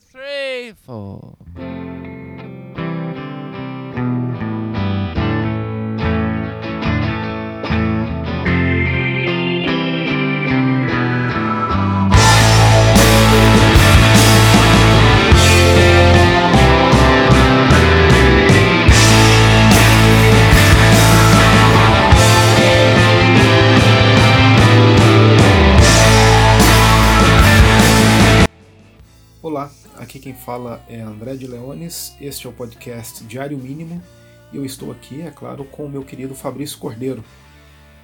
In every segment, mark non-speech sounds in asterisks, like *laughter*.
three, four. Quem fala é André de Leones, este é o podcast Diário Mínimo e eu estou aqui, é claro, com o meu querido Fabrício Cordeiro.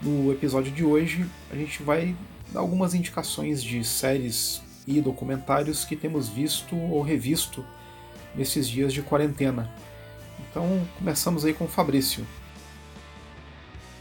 No episódio de hoje, a gente vai dar algumas indicações de séries e documentários que temos visto ou revisto nesses dias de quarentena. Então, começamos aí com o Fabrício.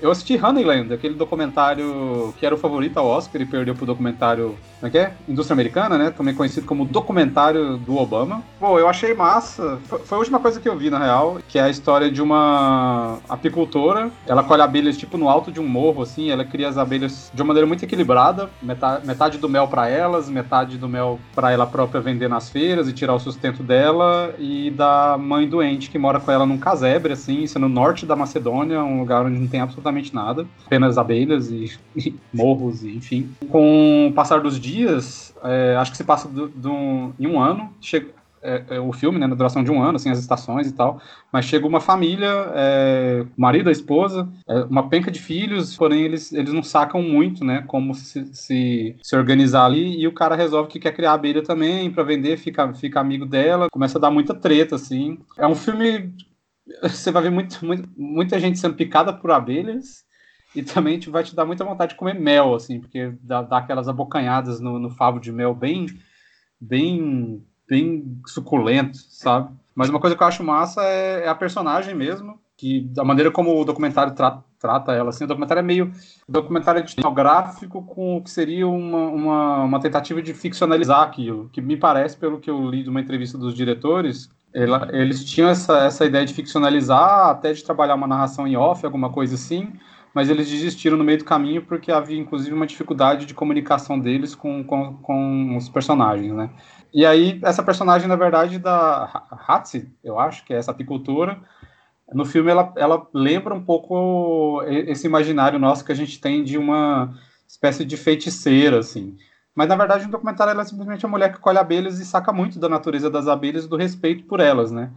Eu assisti Honeyland, aquele documentário que era o favorito ao Oscar e perdeu pro documentário, como é que é? Indústria Americana, né? Também conhecido como documentário do Obama. Pô, eu achei massa. Foi, a última coisa que eu vi, na real, que é a história de uma apicultora. Ela colhe abelhas, tipo, no alto de um morro, assim. Ela cria as abelhas de uma maneira muito equilibrada. Metade, metade do mel para elas, metade do mel para ela própria vender nas feiras e tirar o sustento dela. E da mãe doente que mora com ela num casebre, assim. Isso é no norte da Macedônia, um lugar onde não tem absolutamente nada, apenas abelhas e, *laughs* e morros, e, enfim. Com o passar dos dias, é, acho que se passa do, do, em um ano, chega, é, é, o filme, né, na duração de um ano, assim, as estações e tal, mas chega uma família, é, marido, a esposa, é, uma penca de filhos, porém eles, eles não sacam muito, né, como se, se, se organizar ali, e o cara resolve que quer criar abelha também para vender, fica, fica amigo dela, começa a dar muita treta, assim. É um filme você vai ver muito, muito, muita gente sendo picada por abelhas e também te, vai te dar muita vontade de comer mel, assim, porque dá, dá aquelas abocanhadas no, no, favo de mel bem, bem, bem suculento, sabe? Mas uma coisa que eu acho massa é, é a personagem mesmo, que da maneira como o documentário tra trata ela, assim, o documentário é meio documentário etnográfico com o que seria uma, uma, uma tentativa de ficcionalizar aquilo, que me parece, pelo que eu li de uma entrevista dos diretores, ela, eles tinham essa, essa ideia de ficcionalizar, até de trabalhar uma narração em off, alguma coisa assim, mas eles desistiram no meio do caminho porque havia, inclusive, uma dificuldade de comunicação deles com, com, com os personagens, né? E aí, essa personagem, na verdade, da Hatsi, eu acho, que é essa apicultora, no filme ela, ela lembra um pouco esse imaginário nosso que a gente tem de uma espécie de feiticeira, assim. Mas na verdade, no documentário, ela é simplesmente a mulher que colhe abelhas e saca muito da natureza das abelhas e do respeito por elas, né?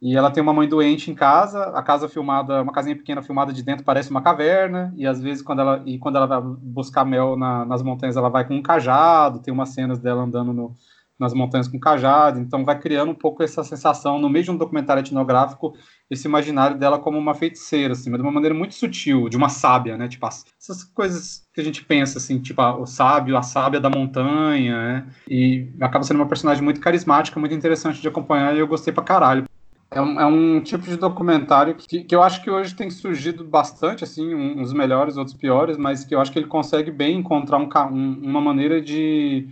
E ela tem uma mãe doente em casa, a casa filmada, uma casinha pequena filmada de dentro parece uma caverna, e às vezes quando ela, e quando ela vai buscar mel na, nas montanhas, ela vai com um cajado, tem umas cenas dela andando no, nas montanhas com cajado, então vai criando um pouco essa sensação, no meio de um documentário etnográfico, esse imaginário dela como uma feiticeira, assim, mas de uma maneira muito sutil, de uma sábia, né, tipo, essas coisas que a gente pensa, assim, tipo, o sábio, a sábia da montanha, né, e acaba sendo uma personagem muito carismática, muito interessante de acompanhar, e eu gostei pra caralho. É um, é um tipo de documentário que, que eu acho que hoje tem surgido bastante, assim, uns melhores, outros piores, mas que eu acho que ele consegue bem encontrar um, um, uma maneira de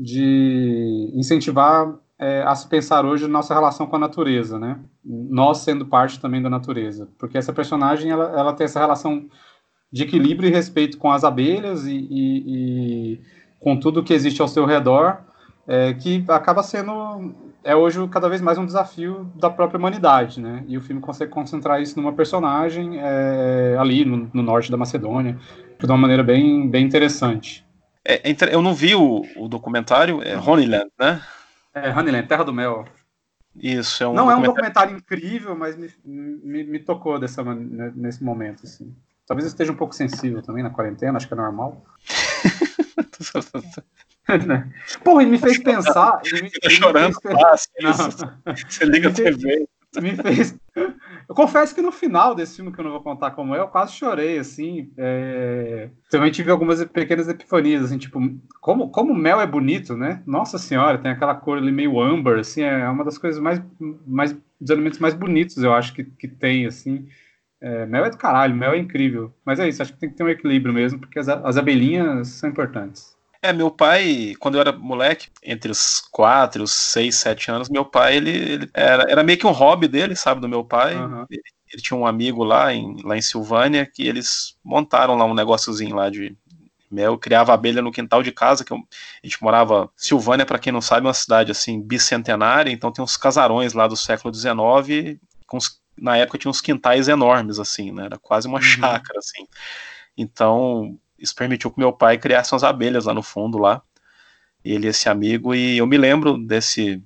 de incentivar é, a se pensar hoje nossa relação com a natureza, né? Nós sendo parte também da natureza, porque essa personagem ela, ela tem essa relação de equilíbrio e respeito com as abelhas e, e, e com tudo que existe ao seu redor, é, que acaba sendo é hoje cada vez mais um desafio da própria humanidade, né? E o filme consegue concentrar isso numa personagem é, ali no, no norte da Macedônia de uma maneira bem, bem interessante. É, eu não vi o, o documentário, é Honeyland, né? É, Honeyland, Terra do Mel. Isso, é um Não documentário... é um documentário incrível, mas me, me, me tocou dessa, nesse momento, assim. Talvez eu esteja um pouco sensível também na quarentena, acho que é normal. *laughs* *laughs* Porra, ele me fez pensar. Ele me, tá chorando, fez... Fácil, Você liga a TV. Me fez, eu confesso que no final desse filme, que eu não vou contar como é, eu quase chorei, assim. É... Também tive algumas pequenas epifanias, assim, tipo, como, como mel é bonito, né? Nossa senhora, tem aquela cor ali meio amber, assim, é uma das coisas mais, mais dos elementos mais bonitos, eu acho, que, que tem, assim. É, mel é do caralho, mel é incrível. Mas é isso, acho que tem que ter um equilíbrio mesmo, porque as, as abelhinhas são importantes. É, meu pai, quando eu era moleque, entre os 4, os 6, 7 anos, meu pai, ele, ele era, era meio que um hobby dele, sabe, do meu pai. Uhum. Ele, ele, tinha um amigo lá em, lá em Silvânia que eles montaram lá um negóciozinho lá de mel. Criava abelha no quintal de casa, que eu, a gente morava. Silvânia, para quem não sabe, é uma cidade assim bicentenária, então tem uns casarões lá do século XIX, com na época tinha uns quintais enormes, assim, né? Era quase uma uhum. chácara, assim. Então, isso permitiu que meu pai criasse umas abelhas lá no fundo, lá. Ele, esse amigo, e eu me lembro desse.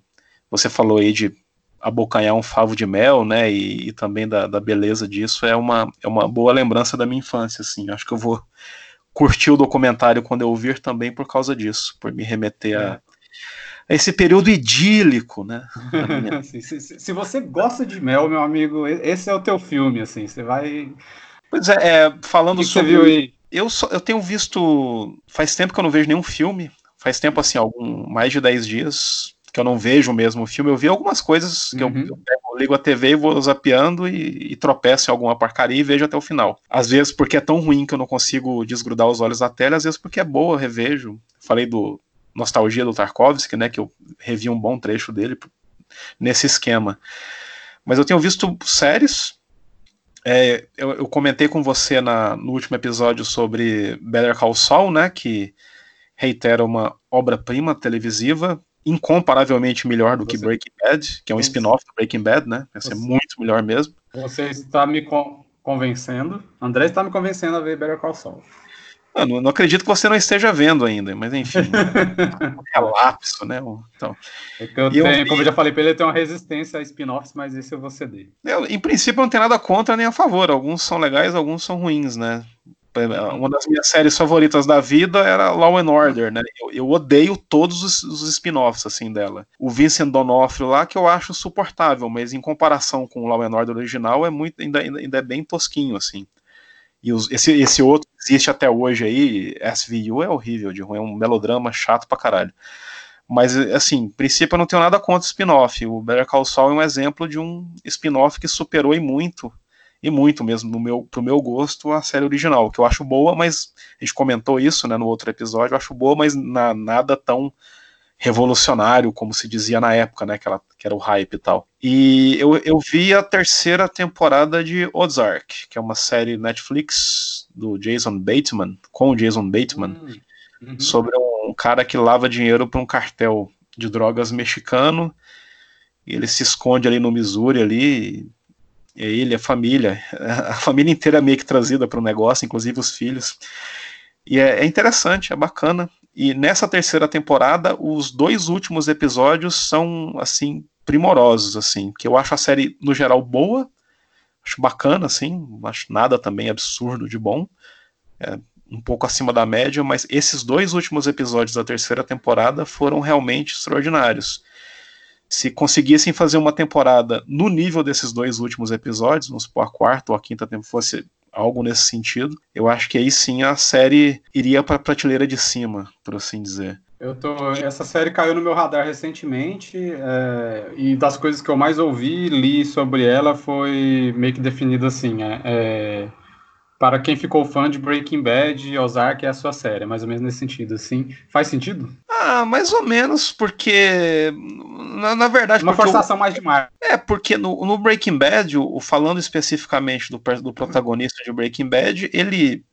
Você falou aí de abocanhar um favo de mel, né? E, e também da, da, beleza disso é uma, é uma boa lembrança da minha infância, assim. Acho que eu vou curtir o documentário quando eu ouvir também por causa disso, por me remeter a, a esse período idílico, né? *laughs* se, se, se, você gosta de mel, meu amigo, esse é o teu filme, assim. Você vai. Pois é, é falando que sobre. Que você viu aí? Eu, só, eu tenho visto. Faz tempo que eu não vejo nenhum filme. Faz tempo, assim, algum mais de 10 dias que eu não vejo o mesmo filme. Eu vi algumas coisas que uhum. eu, eu, pego, ligo a TV e vou zapeando e, e tropeço em alguma porcaria e vejo até o final. Às vezes porque é tão ruim que eu não consigo desgrudar os olhos da tela, às vezes porque é boa, revejo. Falei do Nostalgia do Tarkovsky, né, que eu revi um bom trecho dele nesse esquema. Mas eu tenho visto séries. É, eu, eu, comentei com você na, no último episódio sobre Better Call Saul, né, que reitera uma obra-prima televisiva incomparavelmente melhor do você... que Breaking Bad, que é um spin-off do Breaking Bad, né? Vai ser muito melhor mesmo. Você está me convencendo, André está me convencendo a ver Better Call Saul. Mano, não acredito que você não esteja vendo ainda, mas enfim. *laughs* é lapso, né? Então, é que eu tenho, eu, como eu já falei pra ele, eu tenho uma resistência a spin-offs, mas esse eu vou ceder. Eu, em princípio, não tem nada contra nem a favor. Alguns são legais, alguns são ruins, né? Uma das minhas séries favoritas da vida era Law and Order, né? Eu, eu odeio todos os, os spin-offs, assim, dela. O Vincent D'Onofrio lá, que eu acho suportável, mas em comparação com o Law and Order original, é muito, ainda, ainda é bem tosquinho, assim. E os, esse, esse outro existe até hoje aí, SVU, é horrível de ruim, é um melodrama chato pra caralho. Mas, assim, em princípio eu não tenho nada contra spin-off. O Better Call Saul é um exemplo de um spin-off que superou e muito e muito mesmo no meu, pro meu gosto a série original, que eu acho boa, mas a gente comentou isso né, no outro episódio, eu acho boa, mas na, nada tão revolucionário como se dizia na época, né, que, ela, que era o hype e tal. E eu, eu vi a terceira temporada de Ozark, que é uma série Netflix do Jason Bateman, com o Jason Bateman, hum, uhum. sobre um cara que lava dinheiro para um cartel de drogas mexicano, e ele se esconde ali no Missouri ali, é ele, a família, *laughs* a família inteira meio que trazida para o negócio, inclusive os filhos. E é, é, interessante, é bacana. E nessa terceira temporada, os dois últimos episódios são assim primorosos, assim, que eu acho a série no geral boa, acho bacana, assim, não acho nada também absurdo de bom, é um pouco acima da média, mas esses dois últimos episódios da terceira temporada foram realmente extraordinários. Se conseguissem fazer uma temporada no nível desses dois últimos episódios, vamos supor a quarta ou a quinta temporada fosse algo nesse sentido, eu acho que aí sim a série iria para a prateleira de cima, por assim dizer. Eu tô, essa série caiu no meu radar recentemente é, e das coisas que eu mais ouvi, li sobre ela foi meio que definido assim, é, é para quem ficou fã de Breaking Bad, Ozark é a sua série, mais ou menos nesse sentido, assim. Faz sentido? Ah, mais ou menos, porque. Na, na verdade. Uma forçação mais demais. É, porque no, no Breaking Bad, o, falando especificamente do, do protagonista de Breaking Bad, ele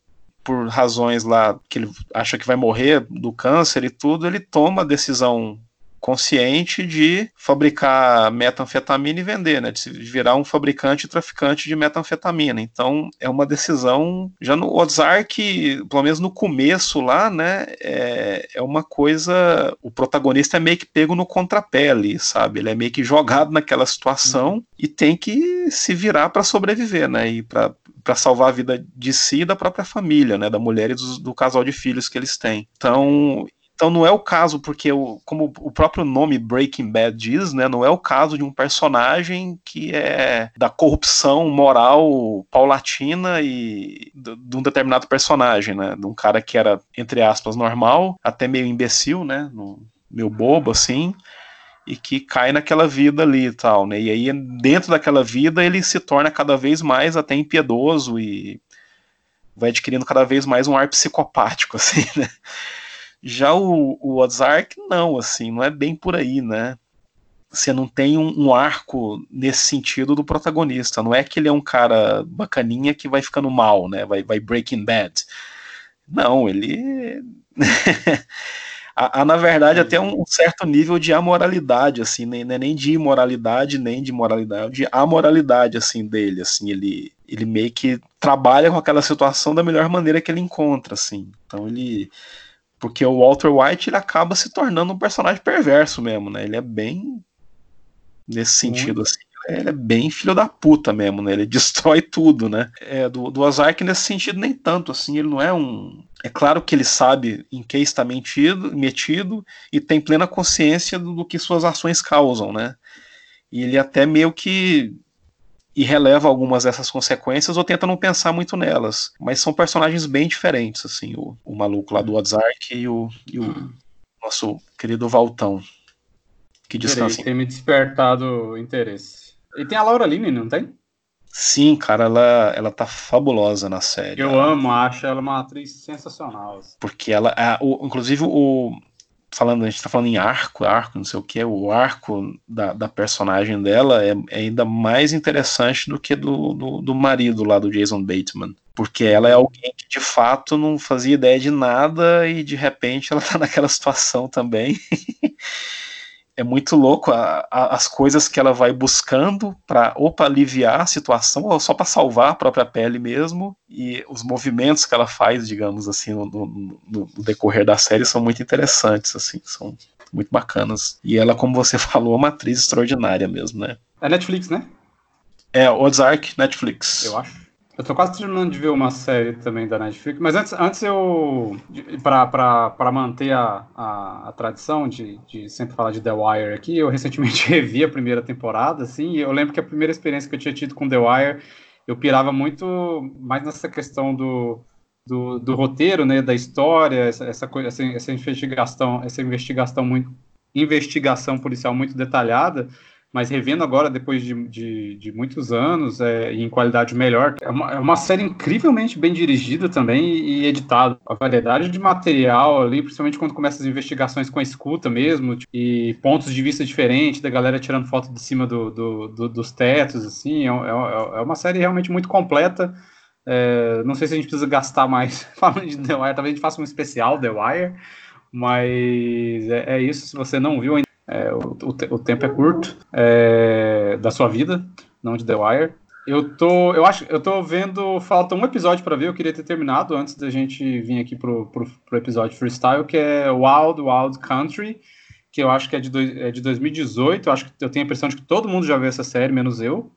por razões lá que ele acha que vai morrer do câncer e tudo, ele toma a decisão consciente de fabricar metanfetamina e vender, né? De virar um fabricante e traficante de metanfetamina. Então é uma decisão. Já no Ozark, pelo menos no começo lá, né? É, é uma coisa. O protagonista é meio que pego no contrapé ali, sabe? Ele é meio que jogado naquela situação uhum. e tem que se virar para sobreviver, né? E para para salvar a vida de si e da própria família, né, da mulher e do, do, casal de filhos que eles têm. Então, então não é o caso, porque o, como o próprio nome Breaking Bad diz, né, não é o caso de um personagem que é da corrupção moral paulatina e de um determinado personagem, né, de um cara que era, entre aspas, normal, até meio imbecil, né, meio bobo, assim, e que cai naquela vida ali e tal, né, e aí dentro daquela vida ele se torna cada vez mais até impiedoso e vai adquirindo cada vez mais um ar psicopático, *laughs* assim, né, já o, o Ozark, não, assim, não é bem por aí, né? Você não tem um, um, arco nesse sentido do protagonista. Não é que ele é um cara bacaninha que vai ficando mal, né? Vai, vai breaking bad. Não, ele. *laughs* há, na verdade, até um certo nível de amoralidade, assim, nem, é nem de imoralidade, nem de moralidade, de amoralidade, assim, dele, assim, ele, ele meio que trabalha com aquela situação da melhor maneira que ele encontra, assim, então ele... Porque o Walter White, ele acaba se tornando um personagem perverso mesmo, né, ele é bem nesse sentido, Muito. assim, ele é bem filho da puta mesmo, né? Ele *laughs* destrói tudo, né? É, do, do Ozark nesse sentido nem tanto, assim, ele não é um... É claro que ele sabe em que está metido, metido e tem plena consciência do, do que suas ações causam, né? E ele até meio que e releva algumas dessas consequências ou tenta não pensar muito nelas. Mas são personagens bem diferentes, assim, o, o maluco lá do Ozark e o, e o hum. nosso querido Valtão. Que descansa. Tem me despertado interesse. E tem a Laura Linney, não tem? Sim, cara, ela, ela tá fabulosa na série. Eu amo, acho ela uma atriz sensacional. Assim. Porque ela, é, o, inclusive, o. Falando, a gente tá falando em arco, arco, não sei o que, o arco da, da personagem dela é, é, ainda mais interessante do que do, do, do marido lá do Jason Bateman. Porque ela é alguém que de fato não fazia ideia de nada e de repente ela tá *laughs* naquela situação também. É muito louco a, a, as coisas que ela vai buscando para ou para aliviar a situação ou só para salvar a própria pele mesmo e os movimentos que ela faz, digamos assim, no, no, no, decorrer da série são muito interessantes, assim, são muito bacanas. E ela, como você *laughs* falou, é uma atriz extraordinária mesmo, né? É Netflix, né? É, Ozark, Netflix. Eu acho. Eu tô quase terminando de ver uma série também da Netflix, mas antes, antes eu. para manter a, a, a, tradição de, de sempre falar de The Wire aqui, eu recentemente *laughs* revi a primeira temporada, assim, e eu lembro que a primeira experiência que eu tinha tido com The Wire, eu pirava muito mais nessa questão do, do, do roteiro, né, da história, essa, essa, essa, investigação, essa investigação muito investigação policial muito detalhada mas revendo agora, depois de, de, de muitos anos, é, em qualidade melhor, é uma, é uma, série incrivelmente bem dirigida também e, e editada. A variedade de material ali, principalmente quando começa as investigações com a escuta mesmo, tipo, e pontos de vista diferentes, da galera tirando foto de cima do, do, do dos tetos, assim, é, é, é, uma série realmente muito completa. É, não sei se a gente precisa gastar mais *laughs* falando de The Wire, talvez a gente faça um especial The Wire, mas é, é isso. Se você não viu ainda, é, o, o, o, tempo é curto é, da sua vida, não de The Wire. Eu tô, eu acho, eu tô vendo, falta um episódio para ver, eu queria ter terminado antes da gente vir aqui pro, pro, pro, episódio freestyle, que é Wild Wild Country, que eu acho que é de, do, é de 2018, eu acho que eu tenho a impressão de que todo mundo já viu essa série, menos eu.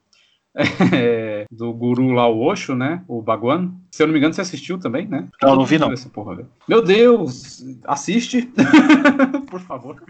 *laughs* É, do guru lá, o Osho, né? O Baguan. Se eu não me engano, você assistiu também, né? Não, não vi não. Porra, Meu Deus! Assiste! *laughs* Por favor.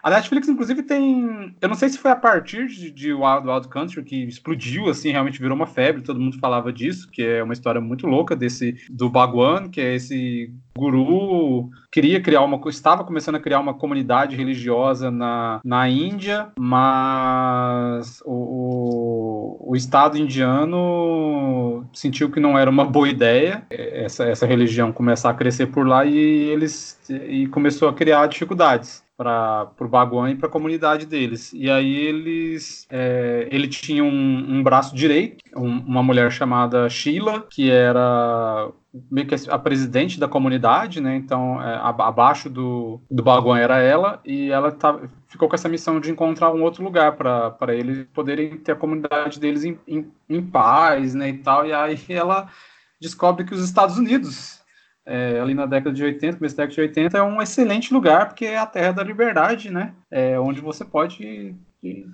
A Netflix, inclusive, tem. Eu não sei se foi a partir de, de Wild Wild Country que explodiu, assim, realmente virou uma febre, todo mundo falava disso, que é uma história muito louca desse do Bhagwan, que é esse guru queria criar uma estava começando a criar uma comunidade religiosa na, na Índia, mas o, o, o Estado indiano sentiu que não era uma boa ideia essa, essa religião começar a crescer por lá e eles e começou a criar dificuldades para o Baguan e para a comunidade deles. E aí eles, é, ele tinha um, um braço direito, um, uma mulher chamada Sheila, que era meio que a presidente da comunidade, né? Então, é, abaixo do, do Baguan era ela, e ela tá, ficou com essa missão de encontrar um outro lugar para eles poderem ter a comunidade deles em, em, em paz, né? E tal. E aí ela descobre que os Estados Unidos é, ali na década de 80, começo da década de 80, é um excelente lugar, porque é a terra da liberdade, né? É onde você pode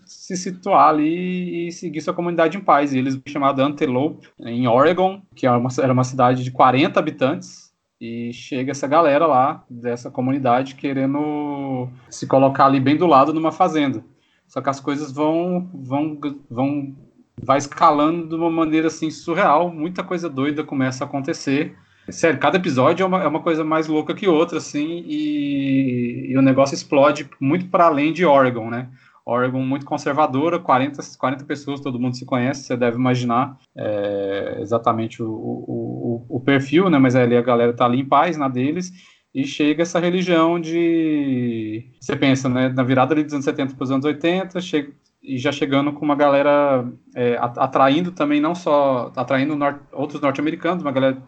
se situar ali e seguir sua comunidade em paz. E eles chamaram Antelope, em Oregon, que era é uma, era uma cidade de 40 habitantes, e chega essa galera lá, dessa comunidade, querendo se colocar ali bem do lado numa fazenda. Só que as coisas vão, vão, vão, vai escalando de uma maneira assim surreal, muita coisa doida começa a acontecer Sério, cada episódio é uma, é uma coisa mais louca que outra, assim, e, e o negócio explode muito para além de Oregon, né? Oregon muito conservadora, 40, 40 pessoas, todo mundo se conhece, você deve imaginar é, exatamente o, o, o, o, perfil, né? Mas ali a galera tá ali em paz na deles, e chega essa religião de. Você pensa, né? Na virada ali dos anos 70 para os anos 80, chega, e já chegando com uma galera é, atraindo também não só atraindo outros norte-americanos, uma galera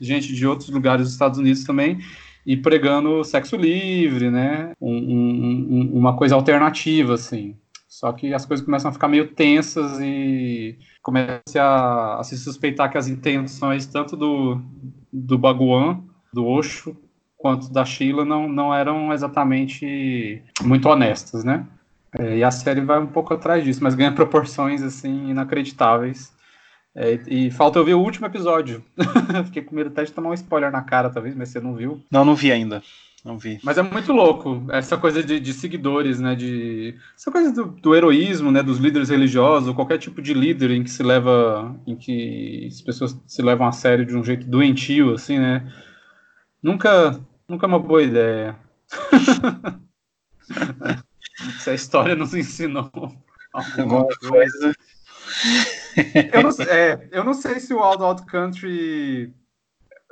gente de outros lugares dos Estados Unidos também e pregando sexo livre, né? Um, um, uma coisa alternativa assim. Só que as coisas começam a ficar meio tensas e começa a, a se suspeitar que as intenções tanto do, do Baguan, do Osho, quanto da Sheila não, não eram exatamente muito honestas, né? É, e a série vai um pouco atrás disso, mas ganha *laughs* proporções assim inacreditáveis. É, e falta eu ver o último episódio. *laughs* Fiquei com medo até de tomar um spoiler na cara, talvez, mas você não viu. Não, não vi ainda. Não vi. Mas é muito louco essa coisa de, de seguidores, né? De essa coisa do, do, heroísmo, né? Dos líderes religiosos, qualquer tipo de líder em que se leva, em que as pessoas se levam a sério de um jeito doentio, assim, né? Nunca, nunca é uma boa ideia. *laughs* Se a história nos ensinou alguma coisa. eu, não, é, eu não sei se o Wild Wild Country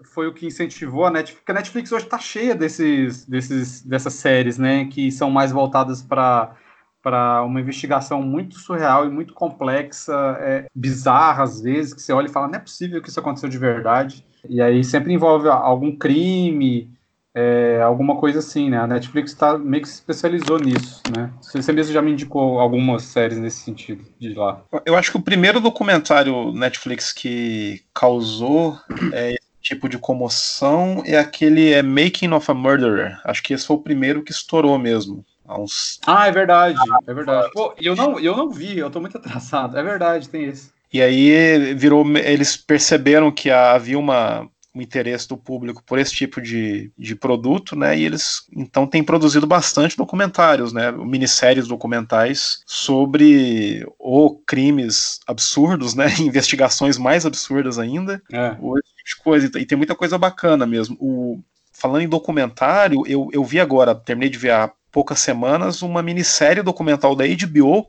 foi o que incentivou a Netflix, porque a Netflix hoje está cheia desses, desses, dessas séries, né, que são mais voltadas para para uma investigação muito surreal e muito complexa, é, bizarra às vezes, que você olha e fala, não é possível que isso aconteceu de verdade. E aí sempre envolve algum crime, é, alguma coisa assim, né? A Netflix tá, meio que se especializou nisso, né? Você mesmo já me indicou algumas séries nesse sentido de lá. Eu acho que o primeiro documentário Netflix que causou é, esse tipo de comoção é aquele é Making of a Murderer. Acho que esse foi o primeiro que estourou mesmo. Uns... Ah, é verdade, é verdade. Pô, eu não, eu não vi, eu tô muito atrasado. É verdade, tem esse. E aí virou, eles perceberam que havia uma o interesse do público por esse tipo de, de produto, né? E eles então têm produzido bastante documentários, né? Minisséries documentais sobre ou crimes absurdos, né? *laughs* Investigações mais absurdas ainda, é. ou esse tipo de coisa. E tem muita coisa bacana mesmo. O, falando em documentário, eu, eu vi agora, terminei de ver há poucas semanas, uma minissérie documental da HBO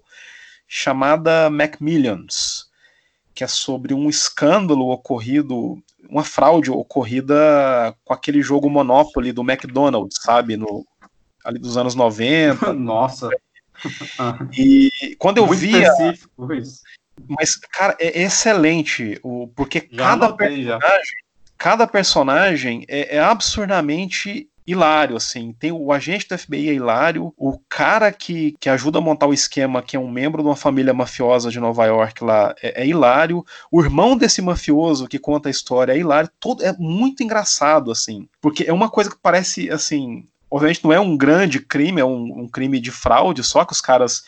chamada Macmillions, que é sobre um escândalo ocorrido uma fraude ocorrida com aquele jogo Monopoly do McDonald's, sabe? No, ali dos anos 90. *laughs* Nossa! E quando eu Muito vi. Mas, cara, é excelente, o, porque já cada personagem, cada personagem é, é absurdamente hilário, assim. Tem o agente do FBI é hilário, o cara que, que ajuda a montar o esquema, que é um membro de uma família mafiosa de Nova York lá, é, é hilário. O irmão desse mafioso que conta a história é hilário. Todo, é muito engraçado, assim. Porque é uma coisa que parece, assim. Obviamente não é um grande crime, é um, um crime de fraude, só que os caras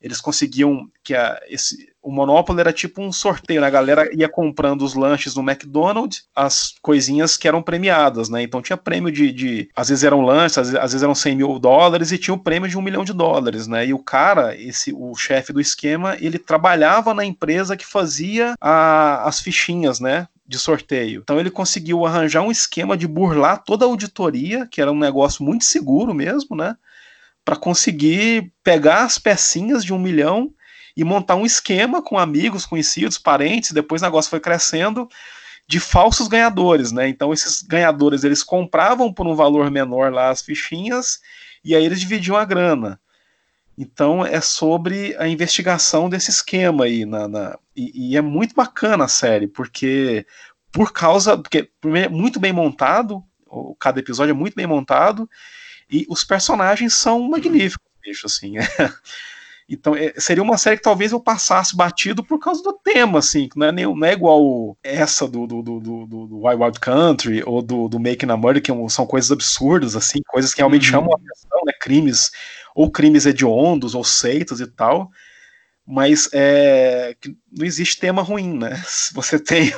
eles conseguiam que a, esse, o Monopoly era tipo um sorteio, né? A galera ia comprando os lanches no McDonald's, as coisinhas que eram premiadas, né? Então tinha prêmio de. de às vezes eram lanches, às vezes, às vezes eram 100 mil dólares e tinha o prêmio de um milhão de dólares, né? E o cara, esse o chefe do esquema, ele trabalhava na empresa que fazia a, as fichinhas, né? de sorteio. Então ele conseguiu arranjar um esquema de burlar toda a auditoria, que era um negócio muito seguro mesmo, né? Para conseguir pegar as pecinhas de um milhão e montar um esquema com amigos, conhecidos, parentes, depois o negócio foi crescendo de falsos ganhadores, né? Então esses ganhadores eles compravam por um valor menor lá as fichinhas e aí eles dividiam a grana. Então é sobre a investigação desse esquema aí na, na e, e, é muito bacana a série porque por causa porque é muito bem montado, cada episódio é muito bem montado e os personagens são magníficos, bicho assim. *laughs* Então, é, seria uma série que talvez eu passasse batido por causa do tema, assim, que não é, nem, não é igual essa do, do, do, do, do Wild Wild Country ou do, do Making a Murder, que são coisas absurdas, assim, coisas que realmente uhum. chamam a atenção, né? Crimes, ou crimes hediondos, ou seitas e tal. Mas é, não existe tema ruim, né? *laughs* Se você tem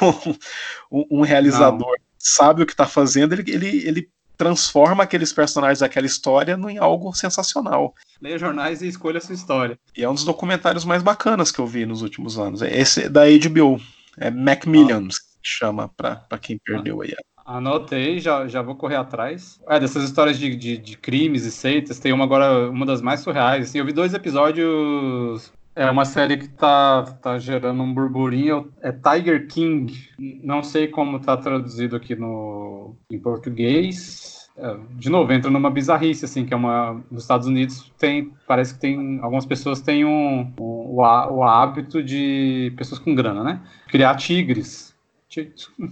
um, um realizador não. que sabe o que está fazendo, ele, ele, ele transforma aqueles personagens daquela história em algo sensacional. Leia jornais e escolha a sua história. E é um dos documentários mais bacanas que eu vi nos últimos anos. É esse da HBO. É Macmillions, ah. que chama para quem perdeu aí. Anotei, já, já vou correr atrás. É, dessas histórias de, de, de, crimes e seitas, tem uma agora, uma das mais surreais. Assim, eu vi dois episódios é uma série que tá, tá gerando um burburinho. É Tiger King. Não sei como tá traduzido aqui no, em português. É, de novo, entra numa bizarrice, assim, que é uma. Nos Estados Unidos tem. Parece que tem. Algumas pessoas têm um, o, o, hábito de. pessoas com grana, né? Criar tigres.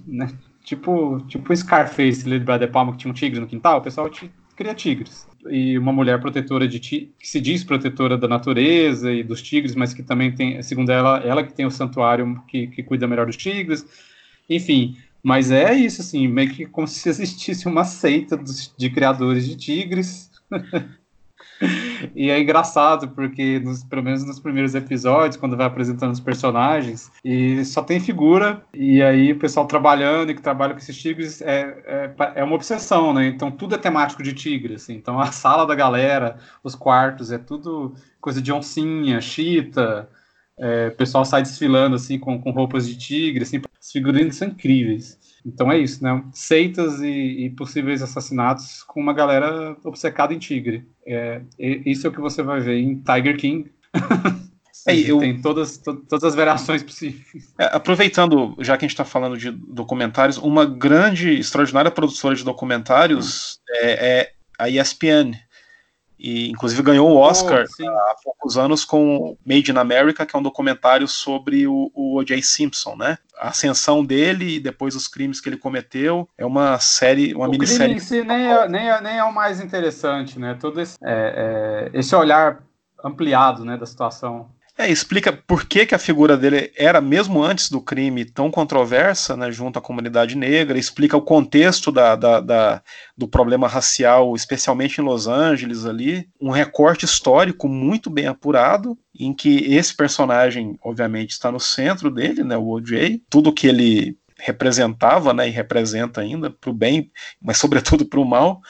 Né? Tipo, tipo Scarface, de Brother Palma, que tinha um tigre no quintal, o pessoal cria tigres. E uma mulher protetora de que se diz protetora da natureza e dos tigres, mas que também tem, segundo ela, ela que tem o santuário que, que cuida melhor dos tigres. Enfim, mas é isso, assim, meio que como se existisse uma seita dos, de criadores de tigres. *laughs* e é engraçado, porque nos, pelo menos nos primeiros episódios, quando vai apresentando os personagens, e só tem figura, e aí o pessoal trabalhando e que trabalha com esses tigres é, é, é uma obsessão, né? Então tudo é temático de tigre, assim. Então a sala da galera, os quartos, é tudo coisa de oncinha, chita, é, o pessoal sai desfilando assim com, com roupas de tigre, assim, os figurinos são incríveis. Então é isso, né? Seitas e, e possíveis assassinatos com uma galera obcecada em tigre. É, isso é o que você vai ver em Tiger King. *laughs* É, eu... Tem todas, to, todas as variações possíveis. É, aproveitando, já que a gente está falando de documentários, uma grande, extraordinária produtora de documentários hum. é, é a ESPN e inclusive ganhou o Oscar oh, há poucos anos com Made in America, que é um documentário sobre o, o O.J. Simpson, né? A ascensão dele e depois os crimes que ele cometeu. É uma série, uma o minissérie. Crime em si nem é, nem, é, nem é o mais interessante, né? Todo esse, é, é, esse olhar ampliado né, da situação. É, explica por que, que a figura dele era, mesmo antes do crime, tão controversa né, junto à comunidade negra, explica o contexto da, da, da, do problema racial, especialmente em Los Angeles ali, um recorte histórico muito bem apurado, em que esse personagem, obviamente, está no centro dele, né, o O.J., tudo que ele representava né, e representa ainda, para o bem, mas sobretudo para o mal,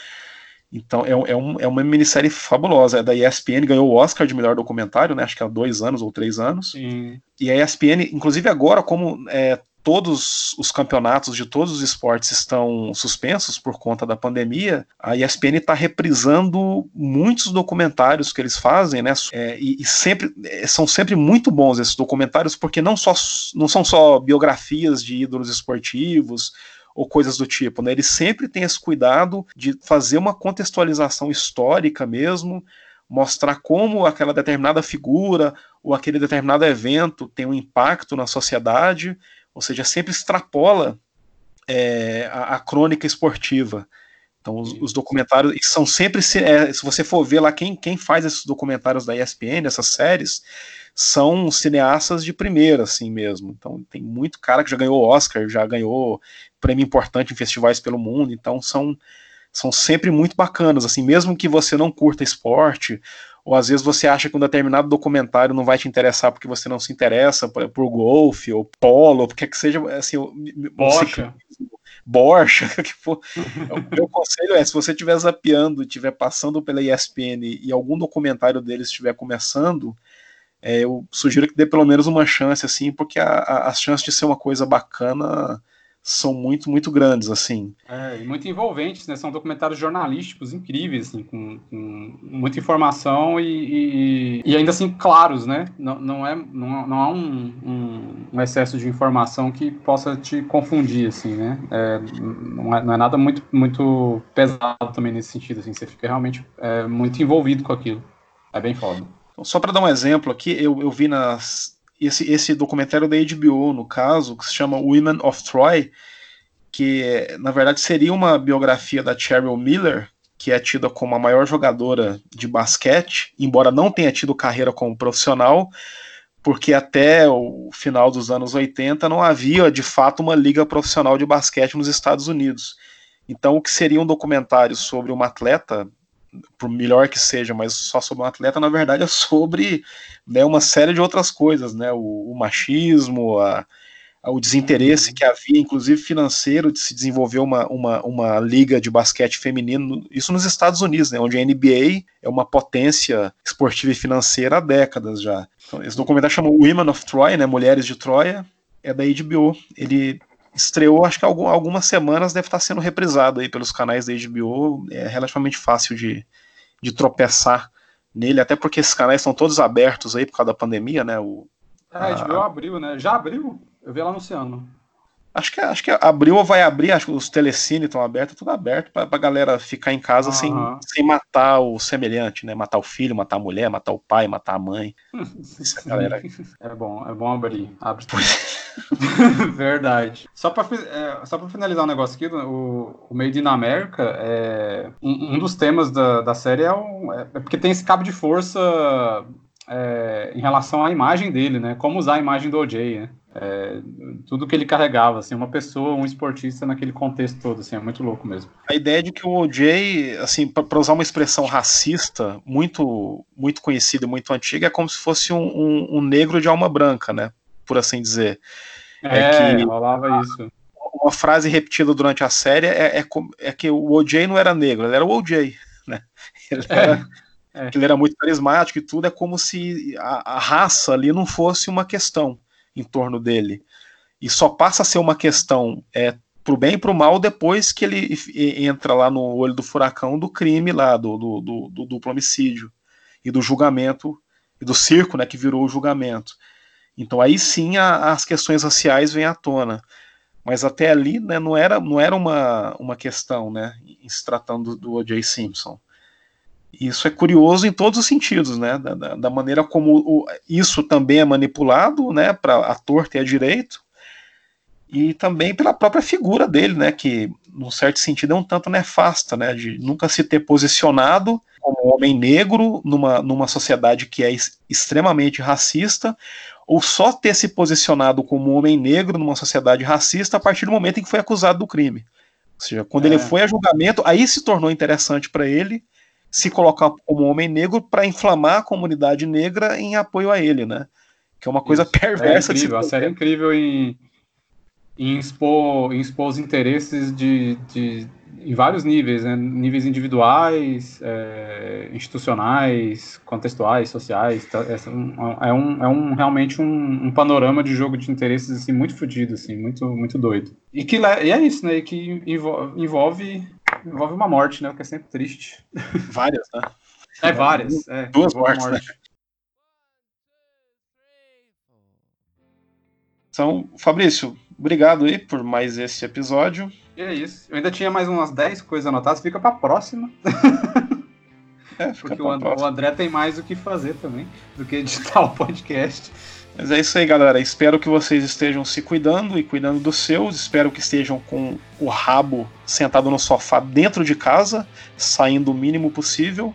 então é, é, um, é uma minissérie fabulosa. É da ESPN, ganhou o Oscar de melhor documentário, né? Acho que há dois anos ou três anos. Sim. E a ESPN, inclusive agora, como é, todos os campeonatos de todos os esportes estão suspensos por conta da pandemia, a ESPN está reprisando muitos documentários que eles fazem, né? É, e, e, sempre é, são sempre muito bons esses documentários, porque não, só, não são só biografias de ídolos esportivos ou coisas do tipo, né? Ele sempre tem esse cuidado de fazer uma contextualização histórica mesmo, mostrar como aquela determinada figura ou aquele determinado evento tem um impacto na sociedade, ou seja, sempre extrapola é, a, a, crônica esportiva. Então, os, os documentários são sempre, é, se você for ver lá quem, quem faz esses documentários da ESPN, essas séries, são cineastas de primeira, assim mesmo. Então, tem muito cara que já ganhou Oscar, já ganhou prêmio importante em festivais pelo mundo, então são, são sempre muito bacanas, assim, mesmo que você não curta esporte, ou às vezes você acha que um determinado documentário não vai te interessar porque você não se interessa por, por golfe, ou polo, ou porque que seja, assim, Bocha. Borcha, que for. o meu conselho é, se você estiver zapeando, estiver passando pela ESPN e algum documentário deles estiver começando, é, eu sugiro que dê pelo menos uma chance, assim, porque a, a, as chances de ser uma coisa bacana são muito, muito grandes, assim. É, e muito envolventes, né? São documentários jornalísticos incríveis, assim, com, com muita informação e, e, e, ainda assim claros, né? Não, não, é, não, não há um, um, um, excesso de informação que possa te confundir, assim, né? É, não, é, não, é, nada muito, muito pesado também nesse sentido, assim. Você fica realmente é, muito envolvido com aquilo. É bem foda. Só para dar um exemplo aqui, eu, eu vi nas esse, esse documentário da HBO, no caso, que se chama Women of Troy, que na verdade seria uma biografia da Cheryl Miller, que é tida como a maior jogadora de basquete, embora não tenha tido carreira como profissional, porque até o final dos anos 80 não havia de fato uma liga profissional de basquete nos Estados Unidos. Então, o que seria um documentário sobre uma atleta por melhor que seja, mas só sobre um atleta, na verdade é sobre né, uma série de outras coisas, né? O, o machismo, a, a, o desinteresse que havia, inclusive financeiro, de se desenvolver uma, uma, uma liga de basquete feminino, isso nos Estados Unidos, né? Onde a NBA é uma potência esportiva e financeira há décadas já. Então, esse documentário chama Women of Troy, né? Mulheres de Troia, é da HBO. Ele estreou, acho que algum, algumas semanas, deve estar sendo reprisado aí pelos canais da HBO. É relativamente fácil de, de tropeçar nele, até porque esses canais estão todos abertos aí por causa da pandemia, né? O, é, a HBO abriu, né? Já abriu? Eu vi ela anunciando. Acho que, acho que abriu ou vai abrir, acho que os telecines estão abertos, tudo aberto pra, pra galera ficar em casa sem, Aham. sem matar o semelhante, né? Matar o filho, matar a mulher, matar o pai, matar a mãe. *laughs* Essa galera. É bom, é bom abrir. Abre. *laughs* Verdade. Só pra, é, só pra finalizar um negócio aqui, o, o Made in America, é, um, um dos temas da, da série é, um, é, é porque tem esse cabo de força é, em relação à imagem dele, né? Como usar a imagem do OJ, né? É, tudo que ele carregava, assim, uma pessoa, um esportista naquele contexto todo, assim, é muito louco mesmo. A ideia de que o OJ, assim, para usar uma expressão racista muito muito conhecida e muito antiga, é como se fosse um, um- um negro de alma branca, né? Por assim dizer. É, que- rolava isso. Uma frase repetida durante a série é, é, é que o OJ não era negro, ele era o OJ, né? *laughs* Ele era, é. ele era muito carismático e tudo, é como se a, a raça ali não fosse uma questão em torno dele. E só passa a ser uma questão é, pro bem e pro mal depois que ele entra lá no olho do furacão do crime lá, do, do, do- do duplo homicídio e do julgamento, e do circo, né, que virou o julgamento. Então aí sim a- as questões raciais vêm à tona. Mas até ali né, não era, não era uma, uma questão, né, em se tratando do O.J. Simpson. Isso é curioso em todos os sentidos, né? Da, da- da maneira como o- isso também é manipulado, né? Para a torta e a direito, e também pela própria figura dele, né? Que, num certo sentido, é um tanto nefasta, né? De nunca se ter posicionado como um homem negro numa, numa sociedade que é ex- extremamente racista, ou só ter se posicionado como um homem negro numa sociedade racista a partir do momento em que foi acusado do crime. Ou seja, quando É. ele foi a julgamento, aí se tornou interessante para ele se colocar como homem negro para inflamar a comunidade negra em apoio a ele, né? Que é uma coisa Isso. É perversa se incrível, a série é incrível em, em, expor, em expor os interesses de, de, em vários níveis, né? níveis individuais, é, institucionais, contextuais, sociais. é, um, é, um, é um- realmente um, um panorama de jogo de interesses assim, muito fodido, assim, muito, muito doido. E, que, e é isso, né? E que envo- envolve, envolve uma morte, né? O que é sempre triste. várias, né? É várias. É, Duas mortes, morte. Então, Fabrício, obrigado aí por mais esse episódio. E é isso. Eu ainda tinha mais umas 10 coisas anotadas, fica pra próxima. *laughs* É, fica Porque pra o And- próxima. o André tem mais o que fazer também do que editar o podcast. Mas é isso aí, galera. Espero que vocês estejam se cuidando e cuidando dos seus. Espero que estejam com o rabo sentado no sofá dentro de casa, saindo o mínimo possível.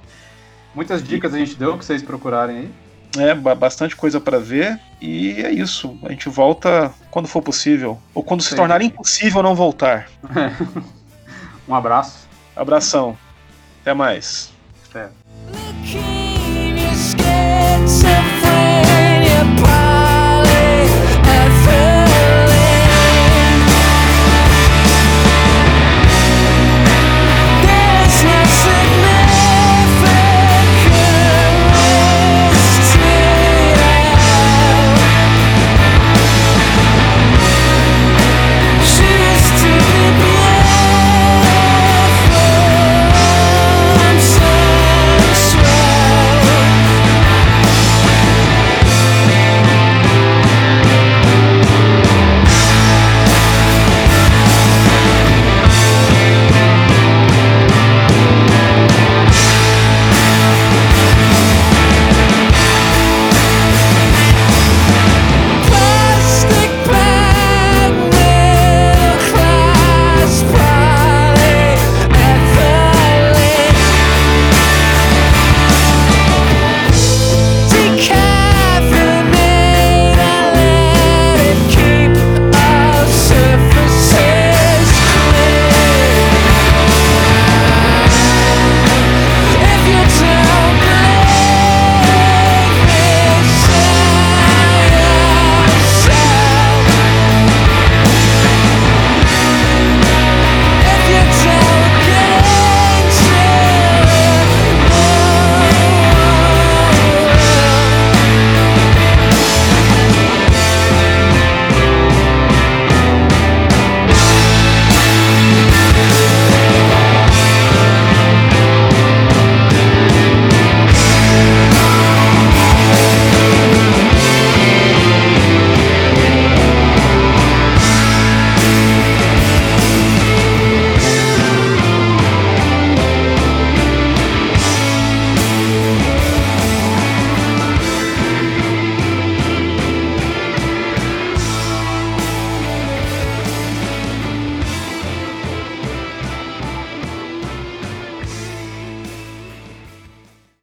Muitas dicas a gente deu que vocês procurarem aí. É, bastante coisa para ver. E é isso. A gente volta quando for possível. Ou quando se tornar impossível não voltar. *laughs* um abraço. Abração. Até mais. Até.